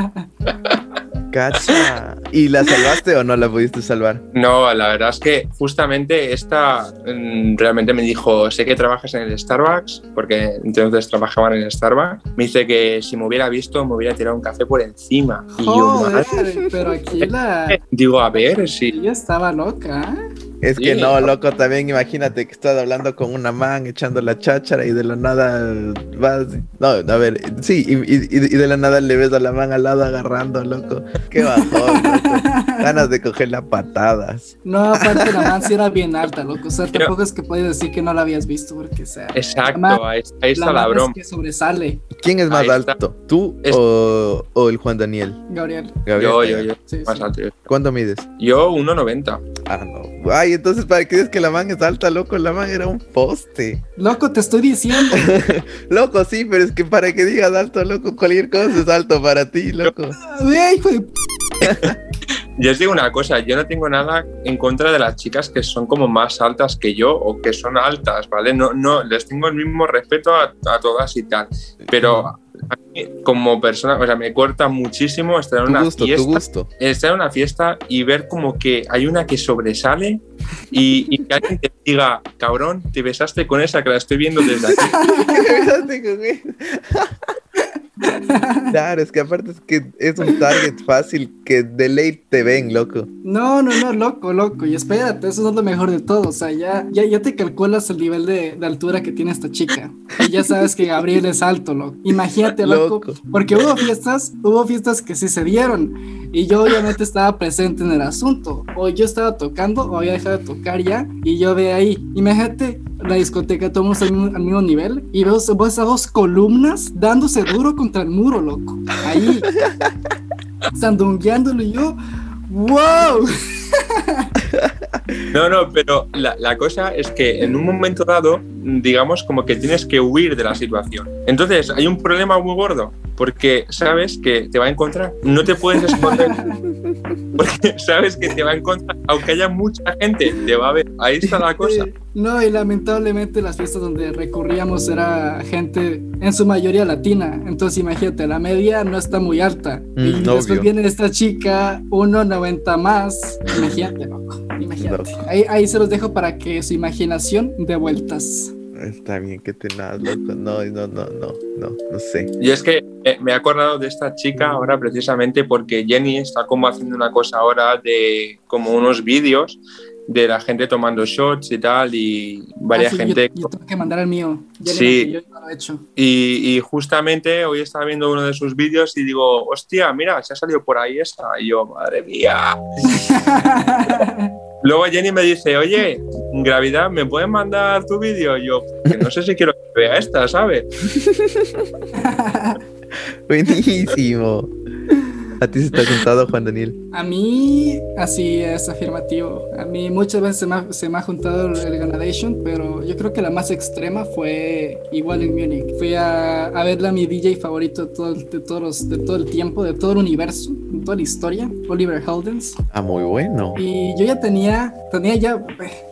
¡Cacha! ¿Y la salvaste o no la pudiste salvar? No, la verdad es que justamente esta mm, realmente me dijo, sé que trabajas en el Starbucks, porque entonces trabajaban en el Starbucks. Me dice que si me hubiera visto me hubiera tirado un café por encima. Y yo, pero aquí la digo, a ver, si... ella estaba loca. Es que Sí. no, loco, también imagínate que estás hablando con una man echando la cháchara y de la nada vas. No, a ver, sí, y, y- y de la nada le ves a la man al lado agarrando, loco. Qué bajón, loco. Ganas de cogerla a patadas. No, aparte la man sí era bien alta, loco. O sea, tampoco es que puedes decir que no la habías visto, porque o sea, Exacto, man- ahí, está la man es broma. que sobresale, ¿Quién es más alto? ¿Tú Es- o, o el Juan Daniel? Gabriel. Gabriel. Yo, yo, yo, Sí, más sí. alto. ¿Cuánto mides? Yo 1,90. Ah, no. Ay, entonces, ¿para qué dices que la man es alta, loco? La man era un poste. Loco, te estoy diciendo. Loco, sí, pero es que para que digas alto, loco, cualquier cosa es alto para ti, loco. Ve, hijo de p- Yo os digo una cosa, yo no tengo nada en contra de las chicas que son como más altas que yo o que son altas, ¿vale? No, no, les tengo el mismo respeto a, a todas y tal. Pero a mí, como persona, o sea, me corta muchísimo estar en Tu una gusto, tu fiesta. gusto. Estar en una fiesta y ver como que hay una que sobresale y, y que alguien te diga, cabrón, te besaste con esa que la estoy viendo desde aquí. Claro, es que aparte es que es un target fácil que de ley te ven, loco. No, no, no, loco, loco. Y espérate, eso es lo mejor de todo. O sea, ya, ya, ya te calculas el nivel de, de altura que tiene esta chica. Y ya sabes que Gabriel es alto, loco. Imagínate, loco. Loco. Porque hubo fiestas, hubo fiestas que sí se dieron. Y yo obviamente estaba presente en el asunto. O yo estaba tocando, o había dejado de tocar ya. Y yo ve ahí. Imagínate la discoteca, todos al mismo, nivel. Y veo vos a dos columnas dándose duro contra el muro, loco. Ahí. Sandungueándolo y yo. ¡Wow! No, no, pero la, la cosa es que en un momento dado, digamos, como que tienes que huir de la situación. Entonces, hay un problema muy gordo, porque sabes que te va a encontrar. No te puedes esconder, porque sabes que te va a encontrar. Aunque haya mucha gente, te va a ver. Ahí está la cosa. No, y lamentablemente las fiestas donde recurríamos era gente en su mayoría latina. Entonces imagínate, la media no está muy alta. y Mm, después obvio. viene esta chica, 1,90 más. Imagínate, loco. Imagínate. No. Ahí, ahí se los dejo para que su imaginación dé vueltas. Está bien que te loco. No, no, no, no, no, no sé. Y es que me he acordado de esta chica ahora precisamente porque Jenny está como haciendo una cosa ahora de como unos vídeos de la gente tomando shots y tal y varias Ah, sí, gente Yo, yo tengo que mandar el mío. Ya Sí. yo no lo he hecho. y, y justamente hoy estaba viendo uno de sus vídeos y digo hostia mira se ha salido por ahí esa y yo madre mía luego Jenny me dice oye gravidad me puedes mandar tu vídeo Y yo que no sé si quiero que vea esta ¿sabes? Buenísimo. A ti se te ha juntado, Juan Daniel. A mí, así es afirmativo. A mí muchas veces se me ha, se me ha juntado el, Ganadation, pero yo creo que la más extrema fue igual en Múnich. Fui a, a verla a mi DJ favorito de todo, de, todos los- de todo el tiempo, de todo el universo, de toda la historia, Oliver Heldens. Ah, muy bueno. Y yo ya tenía, tenía ya,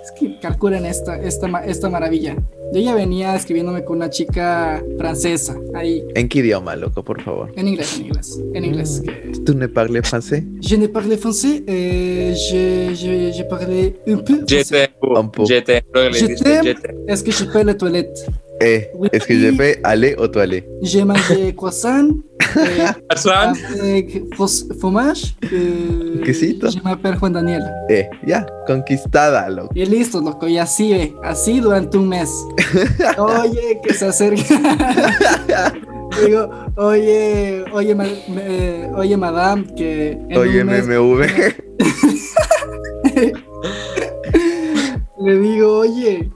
es que calculen esta, esta, esta maravilla. Yo ya venía escribiéndome con una chica francesa, ahí, ¿En qué idioma, loco, por favor? en inglés, en inglés, en inglés. que- ¿Tú ne parles français? Je ne parle français, euh, je, je, je parlais un peu français. Jete, Un poco. Jete, creo que je la toilette Eh, Oui. es que je fais aller o tu aller. J'ai mangé croissant euh, Hassan, avec fos- fromage. Euh, Quesito. Je m'appelle Juan Daniel. Eh, ya, conquistada, loco. Y listo, loco, y así, eh, así durante un mes. Oye, que se acerca. Digo, oye, oye, ma- me- oye, madame, que en Oye, un mes MMV. Le digo, oye,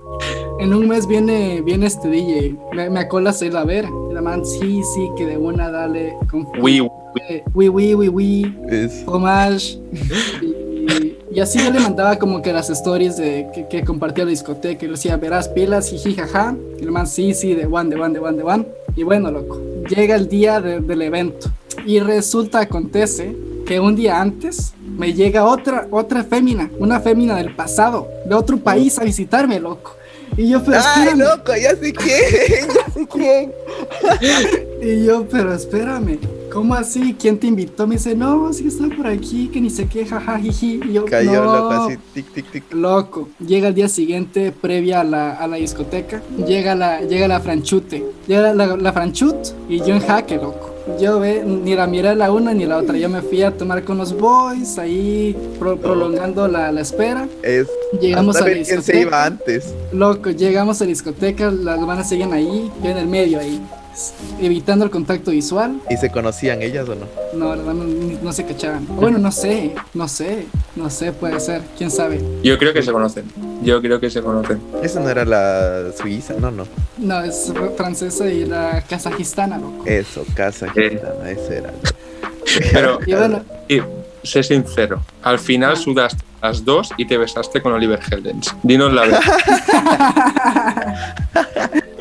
en un mes viene, viene este DJ, me, me acolas él a ver. Y la man, sí, sí, que de una dale con oui, oui, oui, oui, oui, fromage. Y, y así yo le mandaba como que las stories de que, que compartía la discoteca y le decía, verás pilas, jiji, jaja. Y el man, sí, sí, de one, de one, de one, de one. Y bueno, loco, llega el día de- del evento. Y resulta, acontece que un día antes me llega otra, otra fémina, una fémina del pasado, de otro país a visitarme, loco. Y yo, pero Ay, espérame. loco, ya sé quién, ya sé quién. Y yo, pero espérame, ¿cómo así? ¿Quién te invitó? Me dice, no, sí está por aquí, que ni sé qué, jaja, jiji. Y yo, Cayó, no, loco, así, tic, tic, tic. Loco, llega el día siguiente, previa a la, a la discoteca, llega la, llega la franchute, llega la, la franchut y yo en jaque, loco. Yo ve, ni la miré la una ni la otra, yo me fui a tomar con los boys, ahí pro- prolongando la, la espera. Es Llegamos a la ver quién se iba discoteca, antes. loco, llegamos a la discoteca, las hermanas siguen ahí, yo en el medio ahí, evitando el contacto visual. ¿Y se conocían ellas o no? No, la verdad no, no se cachaban. Bueno, no sé, no sé, no sé, puede ser, quién sabe. yo creo que se conocen. Yo creo que se conocen. Esa no era la suiza, no, no. No, es francesa y la kazajistana, loco. Eso, casa Eh. ese era. Pero Y bueno, y, sé sincero, al final sudaste las dos y te besaste con Oliver Heldens. Dinos la verdad.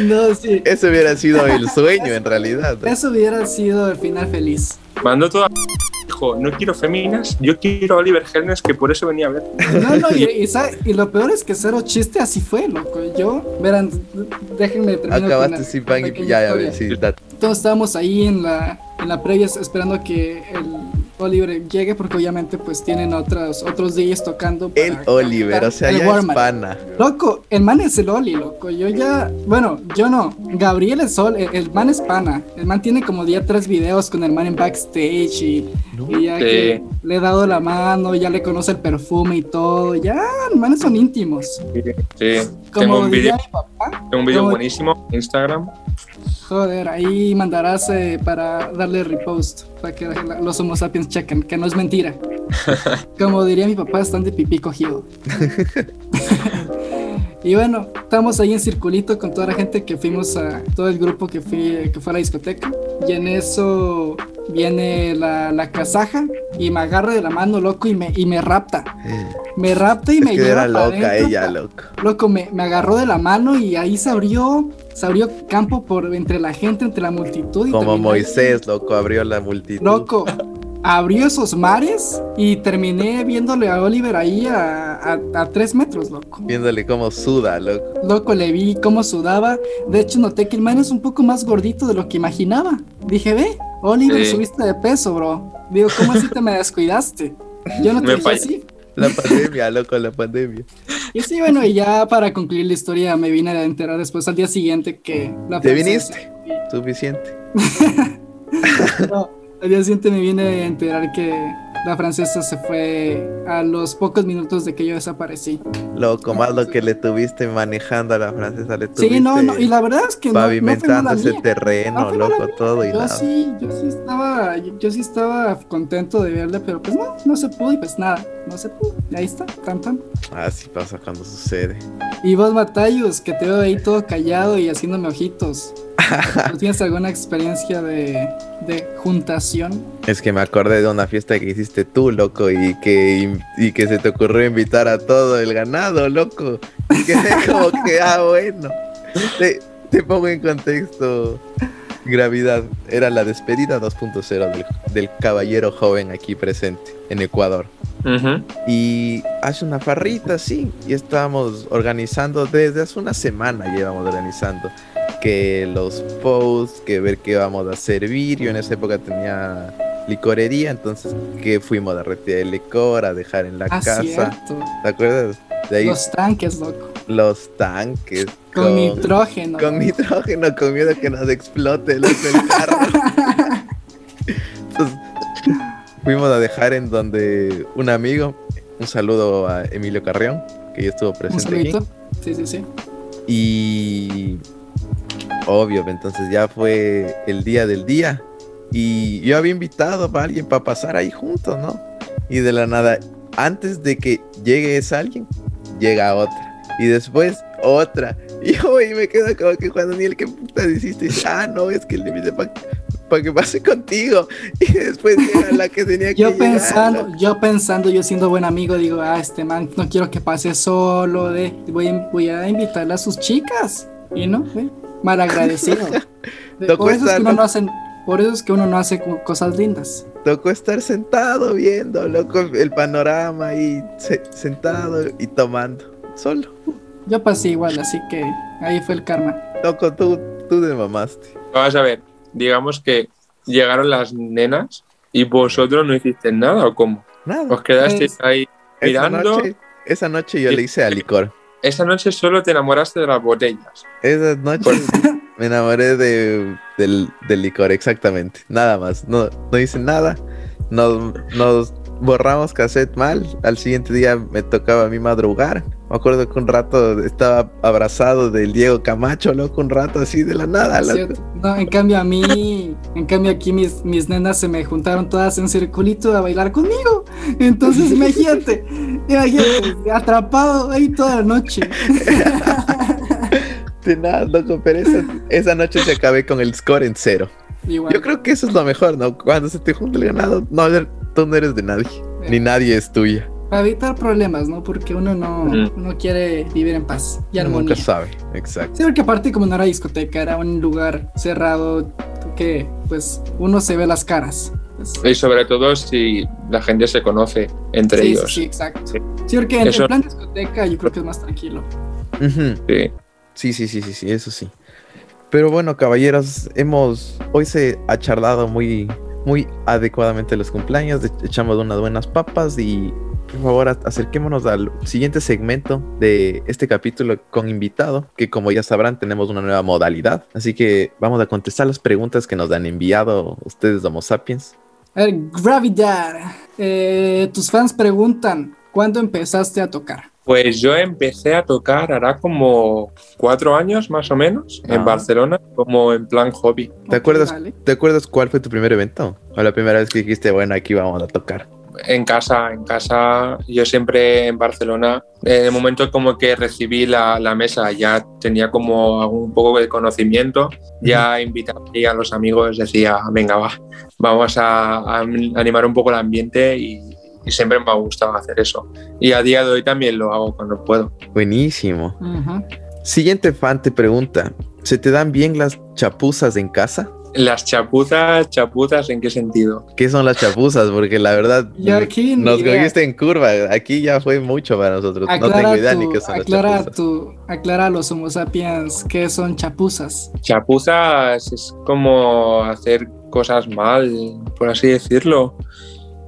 no, sí. Ese hubiera sido el sueño en realidad. Eso hubiera sido el final feliz. Mandó toda. Dijo, no quiero féminas, yo quiero a Oliver Heldens, que por eso venía a ver. No, no, y, y y lo peor es que cero chiste así fue, loco. Yo, verán, déjenme terminar. Acabaste sin pan y ya, ya, a ver, sí, todos estábamos ahí en la, en la previa esperando que el Oliver llegue porque obviamente pues tienen otros, otros DJs tocando. para El Oliver, o sea, el ya es pana. Loco, el man es el Oli, loco. Yo ya, bueno, yo no. Gabriel es Sol, el, el man es pana. El man tiene como ya tres videos con el man en backstage y, y ya Sí. que le he dado la mano, ya le conoce el perfume y todo. Ya, el man son íntimos. Sí, Como tengo un mi papá, tengo un vídeo como- buenísimo en Instagram. Joder, ahí mandarás eh, para darle repost, para que los Homo sapiens chequen, que no es mentira. Como diría mi papá, están de pipí cogido. Y bueno, estamos ahí en circulito con toda la gente que fuimos a todo el grupo que fui que fue a la discoteca. Y en eso viene la, la kazaja y me agarra de la mano, loco, y me, y me rapta. Me rapta y Es me que lleva era loca ella, loco. Loco, me, me agarró de la mano y ahí se abrió, se abrió campo por entre la gente, entre la multitud. Y Como Moisés, loco, abrió la multitud. Loco, abrió esos mares y terminé viéndole a Oliver ahí a, a, a tres metros, loco. Viéndole cómo suda, loco. Loco, le vi cómo sudaba. De hecho, noté que el man es un poco más gordito de lo que imaginaba. Dije, ve, Oliver, Sí. subiste de peso, bro. Digo, ¿cómo así te me descuidaste? Yo no te dije así. La pandemia, loco, la pandemia. Y sí, bueno, y ya para concluir la historia me vine a enterar después al día siguiente que la ¿Te francesa- Suficiente. No, al día siguiente me vine a enterar que la francesa se fue a los pocos minutos de que yo desaparecí. Loco, más lo que le tuviste manejando a la francesa, le tuviste Sí, no, no, y la verdad es que no, no pavimentando mala ese mía. terreno, No loco, todo y Yo nada. sí, yo sí estaba, yo, yo sí estaba contento de verle, pero pues no, no se pudo y pues nada, no se pudo. Y ahí está, tan tan. Así pasa cuando sucede. Y vos, Matayus, que te veo ahí todo callado y haciéndome ojitos. ¿No tienes alguna experiencia de, de juntación? Es que me acordé de una fiesta que hiciste tú, loco, y que, y que se te ocurrió invitar a todo el ganado, loco. Y quedé como que, ah, bueno. Te, te pongo en contexto. Gravidad. Era la despedida 2.0 del, del caballero joven aquí presente en Ecuador. Ujú. Y hace una farrita, sí. Y estábamos organizando desde hace una semana, llevamos organizando. Que los posts, que ver qué vamos a servir. Yo en esa época tenía licorería, entonces que fuimos a retirar el licor, a dejar en la Ah, casa. cierto. ¿Te acuerdas? De ahí los, Los tanques, loco. tanques. Con, nitrógeno. Con nitrógeno, con miedo que nos explote loco, el carro. Entonces, fuimos a dejar en donde un amigo, un saludo a Emilio Carrión, que ya estuvo Un presente aquí. saludito. Sí, sí, sí. Y obvio, entonces ya fue el día del día. Y yo había invitado a alguien para pasar ahí juntos, ¿no? Y de la nada, antes de que llegue esa alguien, llega otra. Y después otra. Y yo y me quedo como que Juan Daniel, ¿qué puta hiciste? Y dice, ah, no, es que le invité para que pase contigo. Y después llega la que tenía que Yo llegar, pensando, ¿no? yo pensando, yo siendo buen amigo, digo, ah, este man no quiero que pase solo, de, voy, voy a invitarle a sus chicas. Y no, ve, mal agradecido. Por, eso es que uno ¿no? hace, por eso es que uno no hace co- cosas lindas. Tocó estar sentado viendo, loco, el panorama ahí, se- sentado y tomando. Solo. Yo pasé igual, así que ahí fue el karma. Loco, tú, tú te mamaste. Vamos a ver, digamos que llegaron las nenas y vosotros no hicisteis nada o cómo? Nada. Os quedasteis Pues, ahí Esa mirando. noche, esa noche yo le hice a licor. Esa noche solo te enamoraste de las botellas. Esa noche me enamoré de, del, del licor, exactamente. Nada más. No, no hice nada. Nos, nos borramos cassette mal. Al siguiente día me tocaba a mí madrugar. Me acuerdo que un rato estaba abrazado del Diego Camacho, loco, un rato así de la nada. No, en cambio a mí, en cambio aquí mis, mis nenas se me juntaron todas en circulito a bailar conmigo. Entonces imagínate, imagínate, atrapado ahí toda la noche. De nada, loco, pero esa, esa noche se acabé con el score en cero. Igual. Yo creo que eso es lo mejor, ¿no? Cuando se te junta el ganado, no, tú no eres de nadie, ni nadie es tuya. Para evitar problemas, ¿no? Porque uno no, Mm. uno quiere vivir en paz y armonía. Nunca sabe, exacto. Sí, porque aparte como no era discoteca, era un lugar cerrado que pues uno se ve las caras. Pues, Y sobre todo si la gente se conoce entre sí, sí, ellos. sí, exacto. Sí. Sí, porque en Eso- el plan discoteca yo creo que es más tranquilo. Sí. Sí, sí, sí, sí, sí, eso sí. Pero bueno, caballeros, hemos hoy se ha charlado muy muy adecuadamente los cumpleaños, echamos unas buenas papas y por favor acerquémonos al siguiente segmento de este capítulo con invitado, que como ya sabrán tenemos una nueva modalidad, así que vamos a contestar las preguntas que nos han enviado ustedes Homo sapiens. A Gravidad. Eh, tus fans preguntan, ¿cuándo empezaste a tocar? Pues yo empecé a tocar hará como cuatro años más o menos Ah. en Barcelona, como en plan hobby. ¿Te acuerdas? vale. ¿Te acuerdas cuál fue tu primer evento? O la primera vez que dijiste, bueno, aquí vamos a tocar. En casa, en casa, yo siempre en Barcelona, en el momento como que recibí la, la mesa, ya tenía como un poco de conocimiento, ya invitaba a los amigos, decía, venga, va, vamos a, a animar un poco el ambiente y, y siempre me ha gustado hacer eso. Y a día de hoy también lo hago cuando puedo. Buenísimo. Siguiente fan te pregunta, ¿se te dan bien las chapuzas en casa? Las chapuzas, chapuzas, ¿en qué sentido? ¿Qué son las chapuzas? Porque la verdad Y aquí nos cogiste en curva. Aquí ya fue mucho para nosotros. no Aclara, tengo idea tu- ni qué son aclara, las chapuzas. tu, aclara a los homo sapiens qué son chapuzas. Chapuzas es como hacer cosas mal, por así decirlo.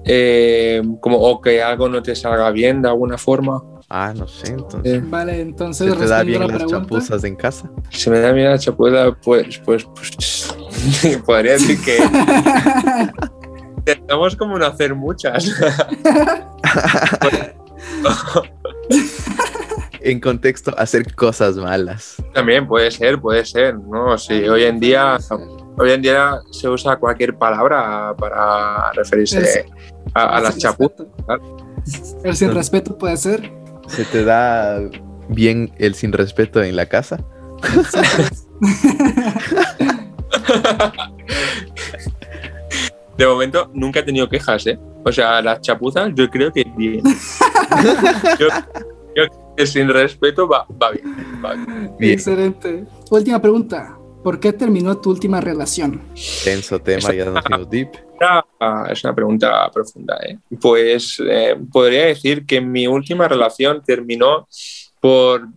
Eh, como o que algo no te salga bien de alguna forma. Ah, no sé. Entonces, Eh, Vale, ¿se entonces te da bien la las pregunta. chapuzas en casa? si me da miedo la chapuza, pues, pues, pues podría decir que intentamos como no hacer muchas. En contexto, hacer cosas malas. También puede ser, puede ser, ¿no? Sí, hoy en día, hoy en día se usa cualquier palabra para referirse a, a las respeto. El sin respeto puede ser. ¿Se te da bien el sin respeto en la casa? De momento nunca he tenido quejas, ¿eh? O sea, las chapuzas yo creo que bien. yo, yo creo que sin respeto va, va bien. va bien. Bien. Excelente. Última pregunta. ¿Por qué terminó tu última relación? Tenso tema, ya nos fuimos deep. Ah, Es una pregunta profunda, ¿eh? Pues eh, podría decir que mi última relación terminó por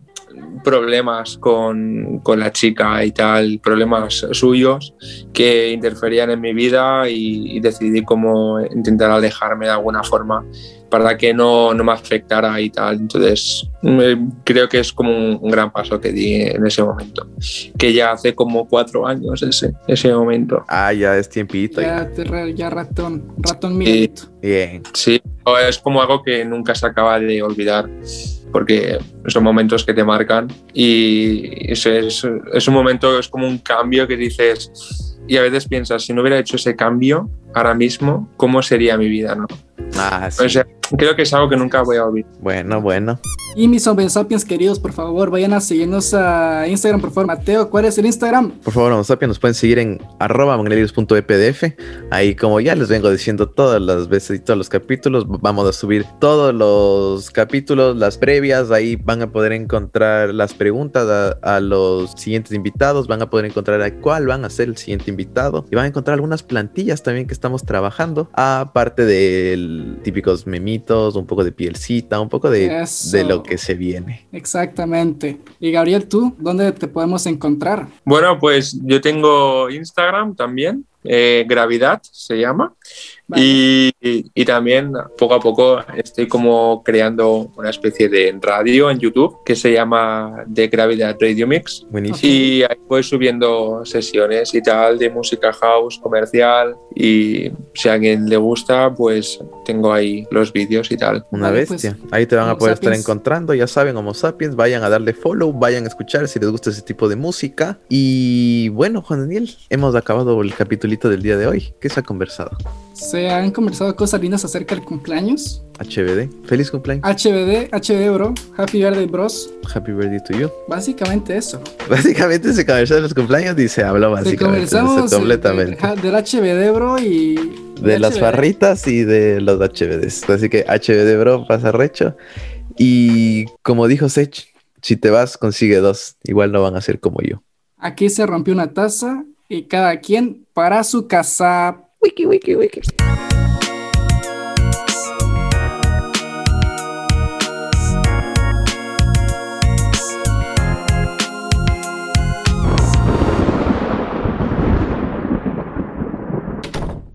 problemas con, con la chica y tal, problemas suyos que interferían en mi vida y, y decidí como intentar alejarme de alguna forma para que no, no me afectara y tal. Entonces, me- creo que es como un, un gran paso que di en ese momento, que ya hace como cuatro años ese, ese momento. Ah, ya es tiempito. ya. Ya, ya ratón, ratón Miguelito. Bien. Sí, o es como algo que nunca se acaba de olvidar, porque son momentos que te marcan y es, es, es un momento, es como un cambio que dices, y a veces piensas, si no hubiera hecho ese cambio ahora mismo, ¿cómo sería mi vida? ¿no? Ah, sí. O sea, creo que es algo que nunca voy a olvidar. Bueno, bueno. Y mis hombres sapiens queridos, por favor, vayan a seguirnos a Instagram, por favor. Mateo, ¿cuál es el Instagram? Por favor, Homo sapiens, nos pueden seguir en arroba magnelius.epdf. Ahí, como ya les vengo diciendo todas las veces y todos los capítulos, vamos a subir todos los capítulos, las previas. Ahí van a poder encontrar las preguntas a, a los siguientes invitados. Van a poder encontrar a cuál van a ser el siguiente invitado. Y van a encontrar algunas plantillas también que estamos trabajando. Aparte típicos memitos, un poco de pielcita, un poco de, de lo que se viene. Exactamente. Y Gabriel, ¿tú dónde te podemos encontrar? Bueno, pues yo tengo Instagram también, eh, Gravidad se llama. Vale. Y, y también poco a poco estoy como creando una especie de radio en YouTube que se llama The Gravidad Radio Mix. Buenísimo. Y ahí voy subiendo sesiones y tal de música house comercial y si a alguien le gusta pues tengo ahí los vídeos y tal. Una Vale, bestia. pues, Ahí te van a poder estar sapiens. encontrando, ya saben, Homo sapiens, vayan a darle follow, vayan a escuchar si les gusta ese tipo de música. Y bueno, Juan Daniel, hemos acabado el capitulito del día de hoy. ¿Qué se ha conversado? ¿Se han conversado cosas lindas acerca del cumpleaños? HBD, feliz cumpleaños. HBD, HBD, bro. Happy birthday, bros. Happy birthday to you. Básicamente eso. Básicamente se conversó de los cumpleaños y se habló Se básicamente eso conversamos completamente. del, HBD, bro, y... De las HBD. farritas y de los HBDs. Así que HBD, bro, pasa recho. Y como dijo Sech, si te vas, consigue dos. Igual no van a ser como yo. Aquí se rompió una taza y cada quien para su casa. Wiki, wiki, wiki.